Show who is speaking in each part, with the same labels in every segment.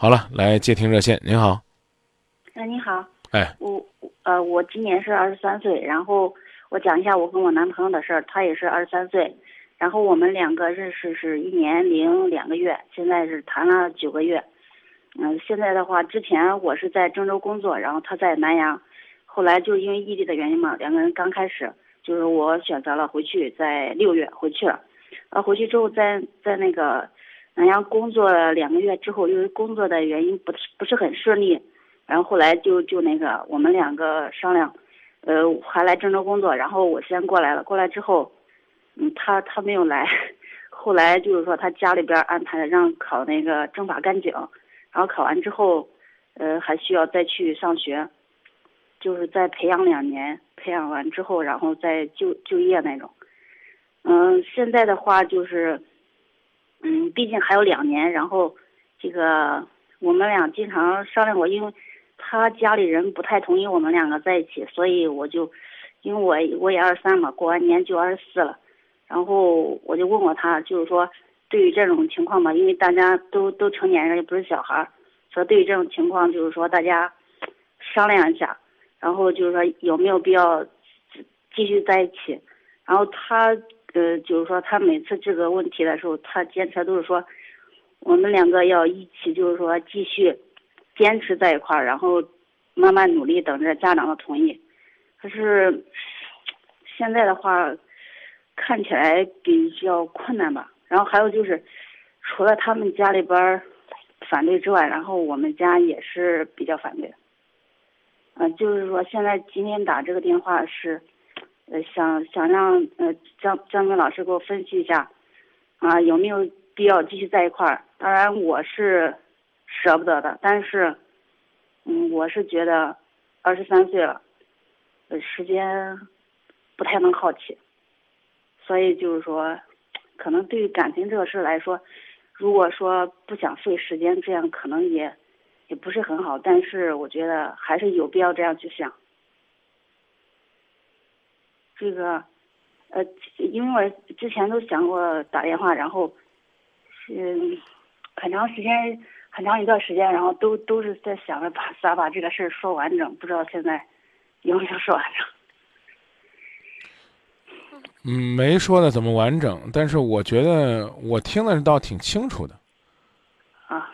Speaker 1: 好了，来接听热线。您好，
Speaker 2: 哎，你好，
Speaker 1: 哎，
Speaker 2: 我呃，我今年是二十三岁，然后我讲一下我跟我男朋友的事儿，他也是二十三岁，然后我们两个认识是一年零两个月，现在是谈了九个月，嗯，现在的话，之前我是在郑州工作，然后他在南阳，后来就因为异地的原因嘛，两个人刚开始就是我选择了回去，在六月回去了，呃，回去之后在在那个。南阳工作了两个月之后，因为工作的原因不不是很顺利，然后后来就就那个我们两个商量，呃，还来郑州工作，然后我先过来了。过来之后，嗯，他他没有来，后来就是说他家里边安排让考那个政法干警，然后考完之后，呃，还需要再去上学，就是再培养两年，培养完之后，然后再就就业那种。嗯，现在的话就是。嗯，毕竟还有两年，然后，这个我们俩经常商量过，因为他家里人不太同意我们两个在一起，所以我就，因为我我也二十三嘛，过完年就二十四了，然后我就问过他，就是说，对于这种情况嘛，因为大家都都成年人，也不是小孩儿，说对于这种情况，就是说大家商量一下，然后就是说有没有必要继续在一起，然后他。呃，就是说，他每次这个问题的时候，他坚持都是说，我们两个要一起，就是说继续坚持在一块儿，然后慢慢努力，等着家长的同意。可是现在的话，看起来比较困难吧。然后还有就是，除了他们家里边反对之外，然后我们家也是比较反对。嗯，就是说，现在今天打这个电话是。呃，想想让呃张张明老师给我分析一下，啊，有没有必要继续在一块儿？当然我是舍不得的，但是，嗯，我是觉得二十三岁了，呃，时间不太能耗起，所以就是说，可能对于感情这个事来说，如果说不想费时间，这样可能也也不是很好。但是我觉得还是有必要这样去想。这个，呃，因为我之前都想过打电话，然后，嗯，很长时间，很长一段时间，然后都都是在想着把咋把这个事儿说完整，不知道现在有没有说完整。
Speaker 1: 嗯，没说的怎么完整，但是我觉得我听的倒挺清楚的。
Speaker 2: 啊。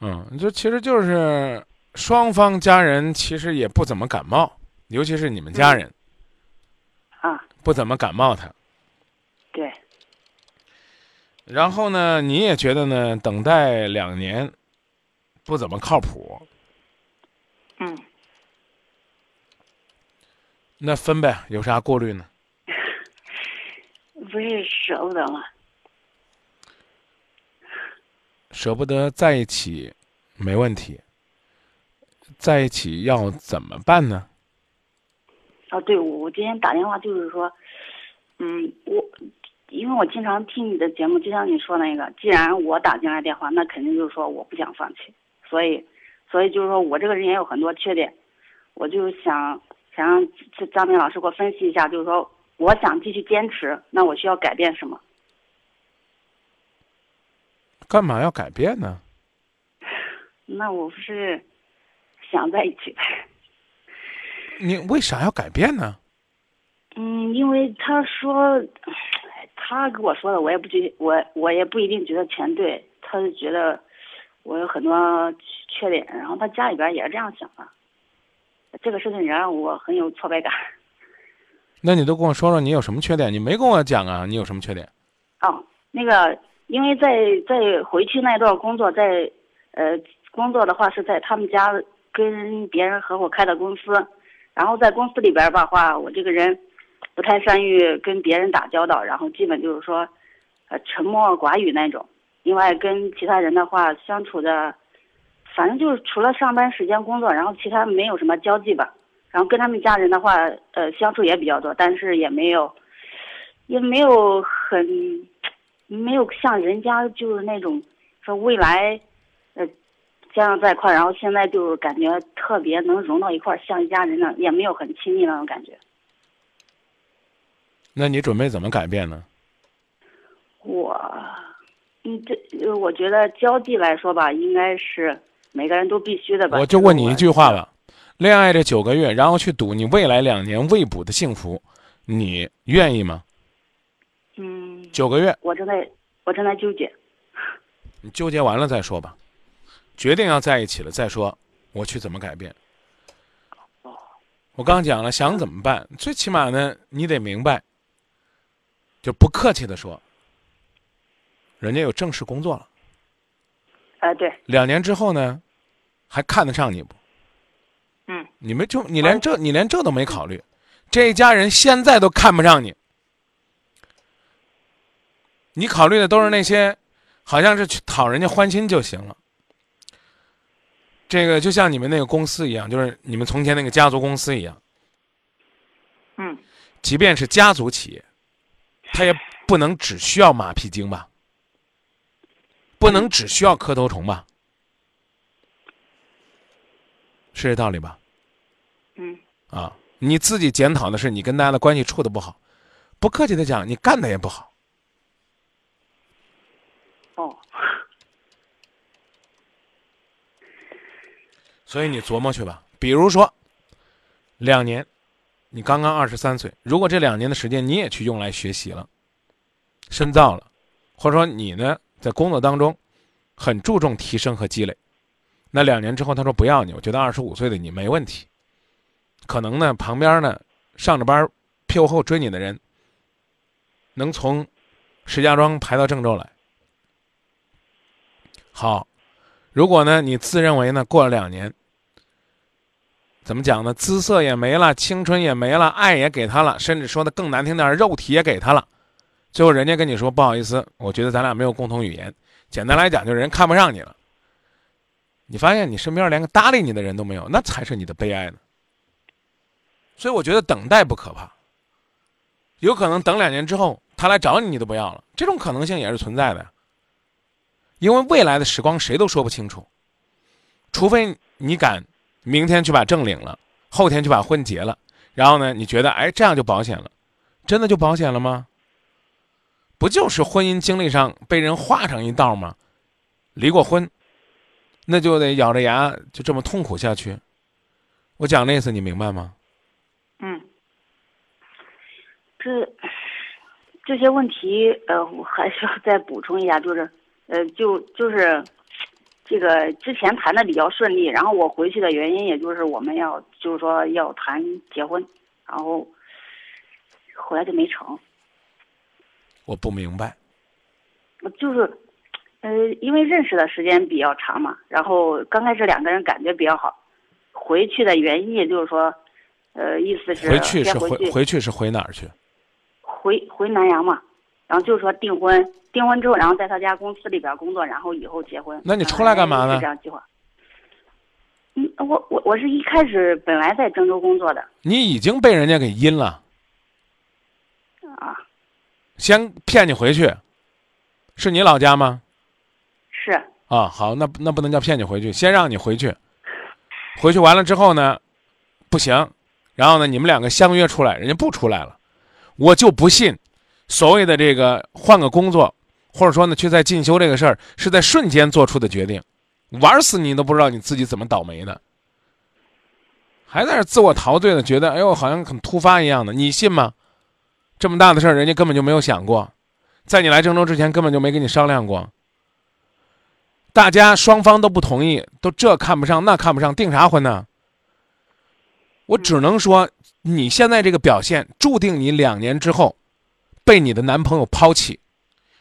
Speaker 1: 嗯，就其实就是双方家人其实也不怎么感冒，尤其是你们家人。
Speaker 2: 啊，
Speaker 1: 不怎么感冒，他。
Speaker 2: 对。
Speaker 1: 然后呢，你也觉得呢？等待两年，不怎么靠谱。
Speaker 2: 嗯。
Speaker 1: 那分呗，有啥顾虑呢？
Speaker 2: 不是舍不得吗？
Speaker 1: 舍不得在一起，没问题。在一起要怎么办呢？
Speaker 2: 啊，对，我今天打电话就是说，嗯，我因为我经常听你的节目，就像你说那个，既然我打进来电话，那肯定就是说我不想放弃，所以，所以就是说我这个人也有很多缺点，我就想想让张明老师给我分析一下，就是说我想继续坚持，那我需要改变什么？
Speaker 1: 干嘛要改变呢？
Speaker 2: 那我不是想在一起呗。
Speaker 1: 你为啥要改变呢？
Speaker 2: 嗯，因为他说，他跟我说的，我也不觉，我我也不一定觉得全对。他就觉得我有很多缺点，然后他家里边也是这样想的。这个事情也让我很有挫败感。
Speaker 1: 那你都跟我说说你有什么缺点？你没跟我讲啊，你有什么缺点？
Speaker 2: 哦，那个，因为在在回去那段工作，在呃工作的话是在他们家跟别人合伙开的公司。然后在公司里边儿吧话，我这个人不太善于跟别人打交道，然后基本就是说，呃，沉默寡语那种。另外跟其他人的话相处的，反正就是除了上班时间工作，然后其他没有什么交际吧。然后跟他们家人的话，呃，相处也比较多，但是也没有，也没有很，没有像人家就是那种说未来，这样在一块儿，然后现在就感觉特别能融到一块儿，像一家人呢，也没有很亲密那种感觉。
Speaker 1: 那你准备怎么改变呢？
Speaker 2: 我，嗯，这我觉得交际来说吧，应该是，每个人都必须的吧。
Speaker 1: 我就问你一句话吧：恋爱这九个月，然后去赌你未来两年未卜的幸福，你愿意吗？
Speaker 2: 嗯，
Speaker 1: 九个月，
Speaker 2: 我正在我正在纠结。
Speaker 1: 你纠结完了再说吧，决定要在一起了再说，我去怎么改变。我刚讲了，想怎么办？最起码呢，你得明白，就不客气的说，人家有正式工作了。
Speaker 2: 啊，对，
Speaker 1: 两年之后呢，还看得上你不？
Speaker 2: 嗯，
Speaker 1: 你们就你连这你连这都没考虑，这一家人现在都看不上你，你考虑的都是那些，好像是去讨人家欢心就行了。这个就像你们那个公司一样，就是你们从前那个家族公司一样，
Speaker 2: 嗯，
Speaker 1: 即便是家族企业，他也不能只需要马屁精吧，不能只需要磕头虫吧，是这道理吧？
Speaker 2: 嗯，
Speaker 1: 啊，你自己检讨的是你跟大家的关系处的不好，不客气的讲，你干的也不好。
Speaker 2: 哦，
Speaker 1: 所以你琢磨去吧。比如说，两年，你刚刚二十三岁，如果这两年的时间你也去用来学习了、深造了，或者说你呢在工作当中很注重提升和积累，那两年之后他说不要你，我觉得二十五岁的你没问题。可能呢旁边呢上着班屁股后追你的人，能从石家庄排到郑州来。好，如果呢，你自认为呢，过了两年，怎么讲呢？姿色也没了，青春也没了，爱也给他了，甚至说的更难听点，肉体也给他了。最后人家跟你说不好意思，我觉得咱俩没有共同语言。简单来讲，就是人看不上你了。你发现你身边连个搭理你的人都没有，那才是你的悲哀呢。所以我觉得等待不可怕，有可能等两年之后他来找你，你都不要了，这种可能性也是存在的。因为未来的时光谁都说不清楚，除非你敢明天去把证领了，后天去把婚结了，然后呢，你觉得哎这样就保险了，真的就保险了吗？不就是婚姻经历上被人划上一道吗？离过婚，那就得咬着牙就这么痛苦下去。我讲的意思你明白吗？
Speaker 2: 嗯，这这些问题呃，我还是要再补充一下，就是呃，就就是这个之前谈的比较顺利，然后我回去的原因，也就是我们要就是说要谈结婚，然后后来就没成。
Speaker 1: 我不明白。
Speaker 2: 就是，呃，因为认识的时间比较长嘛，然后刚开始两个人感觉比较好，回去的原因也就是说，呃，意思是
Speaker 1: 回去是
Speaker 2: 回
Speaker 1: 回去是回哪儿去？
Speaker 2: 回回南阳嘛，然后就是说订婚，订婚之后，然后在他家公司里边工作，然后以后结婚。
Speaker 1: 那你出来干嘛呢
Speaker 2: 是这样计划。嗯，我我我是一开始本来在郑州工作的。
Speaker 1: 你已经被人家给阴了，
Speaker 2: 啊，
Speaker 1: 先骗你回去，是你老家吗？
Speaker 2: 是。
Speaker 1: 啊，好，那那不能叫骗你回去，先让你回去，回去完了之后呢，不行，然后呢，你们两个相约出来，人家不出来了，我就不信，所谓的这个换个工作，或者说呢去再进修这个事儿，是在瞬间做出的决定，玩死你都不知道你自己怎么倒霉的，还在那儿自我陶醉的，觉得哎呦好像很突发一样的，你信吗？这么大的事儿，人家根本就没有想过，在你来郑州之前根本就没跟你商量过。大家双方都不同意，都这看不上那看不上，订啥婚呢？我只能说，你现在这个表现，注定你两年之后被你的男朋友抛弃，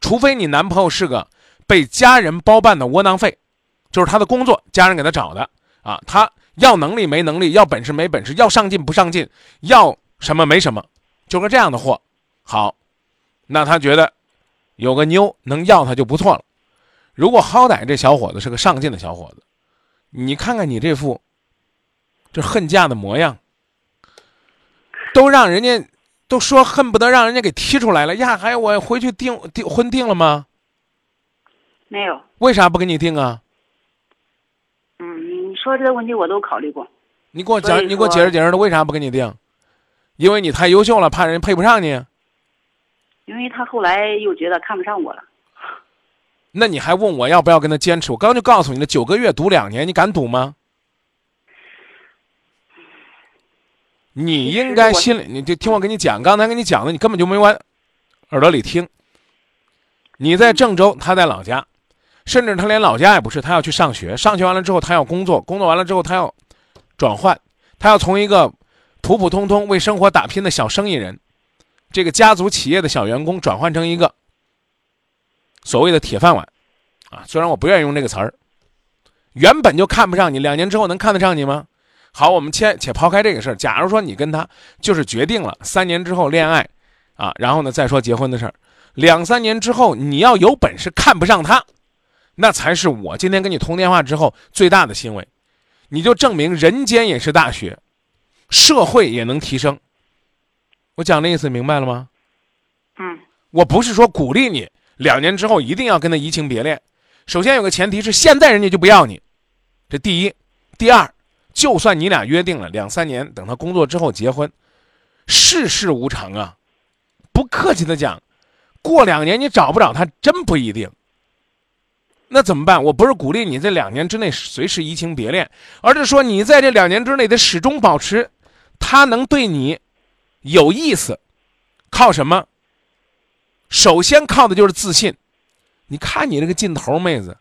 Speaker 1: 除非你男朋友是个被家人包办的窝囊废，就是他的工作家人给他找的啊，他要能力没能力，要本事没本事，要上进不上进，要什么没什么，就个这样的货。好，那他觉得有个妞能要他就不错了。如果好歹这小伙子是个上进的小伙子，你看看你这副这恨嫁的模样，都让人家都说恨不得让人家给踢出来了呀！还我回去订订婚订了吗？
Speaker 2: 没有。
Speaker 1: 为啥不给你订啊？
Speaker 2: 嗯，你说这个问题我都考虑过。
Speaker 1: 你给我讲，你给我解释解释，他为啥不给你订？因为你太优秀了，怕人配不上你。
Speaker 2: 因为他后来又觉得看不上我了。
Speaker 1: 那你还问我要不要跟他坚持？我刚刚就告诉你了，九个月赌两年，你敢赌吗？你应该心里，你就听我跟你讲，刚才跟你讲的，你根本就没往耳朵里听。你在郑州，他在老家，甚至他连老家也不是，他要去上学，上学完了之后他要工作，工作完了之后他要转换，他要从一个普普通通为生活打拼的小生意人，这个家族企业的小员工，转换成一个所谓的铁饭碗，啊，虽然我不愿意用这个词儿，原本就看不上你，两年之后能看得上你吗？好，我们且且抛开这个事儿。假如说你跟他就是决定了三年之后恋爱，啊，然后呢再说结婚的事儿，两三年之后你要有本事看不上他，那才是我今天跟你通电话之后最大的欣慰。你就证明人间也是大学，社会也能提升。我讲的意思明白了吗？
Speaker 2: 嗯，
Speaker 1: 我不是说鼓励你两年之后一定要跟他移情别恋，首先有个前提是现在人家就不要你，这第一，第二。就算你俩约定了两三年，等他工作之后结婚，世事无常啊！不客气的讲，过两年你找不着他，真不一定。那怎么办？我不是鼓励你这两年之内随时移情别恋，而是说你在这两年之内得始终保持他能对你有意思。靠什么？首先靠的就是自信。你看你这个劲头，妹子。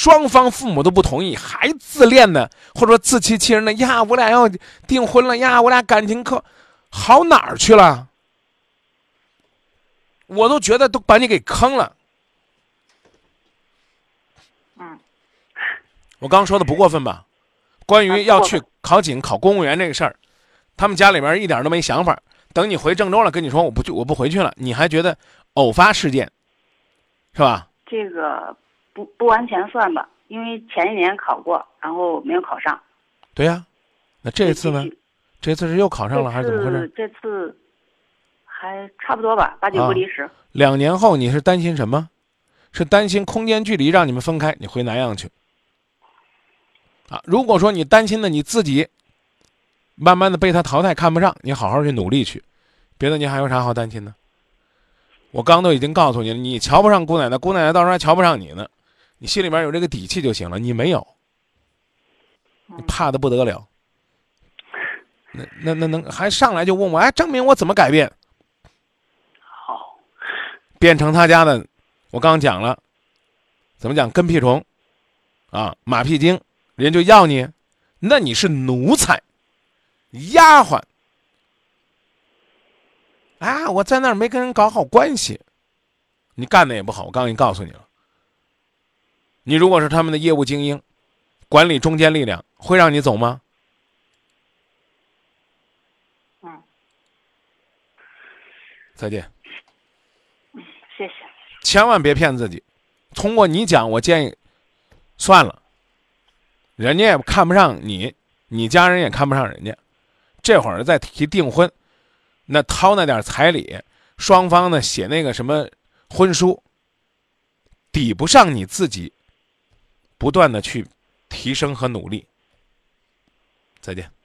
Speaker 1: 双方父母都不同意，还自恋呢，或者说自欺欺人的呀！我俩要订婚了呀！我俩感情可好哪儿去了？我都觉得都把你给坑了。
Speaker 2: 嗯，
Speaker 1: 我刚说的不过分吧？关于要去考警、考公务员这个事儿，他们家里边一点都没想法。等你回郑州了，跟你说我不去，我不回去了，你还觉得偶发事件是吧？
Speaker 2: 这个。不不完全算吧，因为前一年考过，然后没有考上。
Speaker 1: 对呀，那这次呢？这次是又考上了还是怎么回事？
Speaker 2: 这次还差不多吧，八九不离十。
Speaker 1: 两年后你是担心什么？是担心空间距离让你们分开，你回南阳去。啊，如果说你担心的你自己，慢慢的被他淘汰看不上，你好好去努力去，别的你还有啥好担心的？我刚都已经告诉你了，你瞧不上姑奶奶，姑奶奶到时候还瞧不上你呢。你心里面有这个底气就行了，你没有，你怕的不得了。那那那能还上来就问我，哎，证明我怎么改变？
Speaker 2: 好，
Speaker 1: 变成他家的，我刚讲了，怎么讲跟屁虫，啊，马屁精，人就要你，那你是奴才，丫鬟。啊，我在那儿没跟人搞好关系，你干的也不好，我刚已经告诉你了。你如果是他们的业务精英，管理中坚力量，会让你走吗？
Speaker 2: 嗯。
Speaker 1: 再见。
Speaker 2: 嗯，谢谢。
Speaker 1: 千万别骗自己。通过你讲，我建议算了。人家也看不上你，你家人也看不上人家。这会儿再提订婚，那掏那点彩礼，双方呢写那个什么婚书，抵不上你自己。不断的去提升和努力。再见。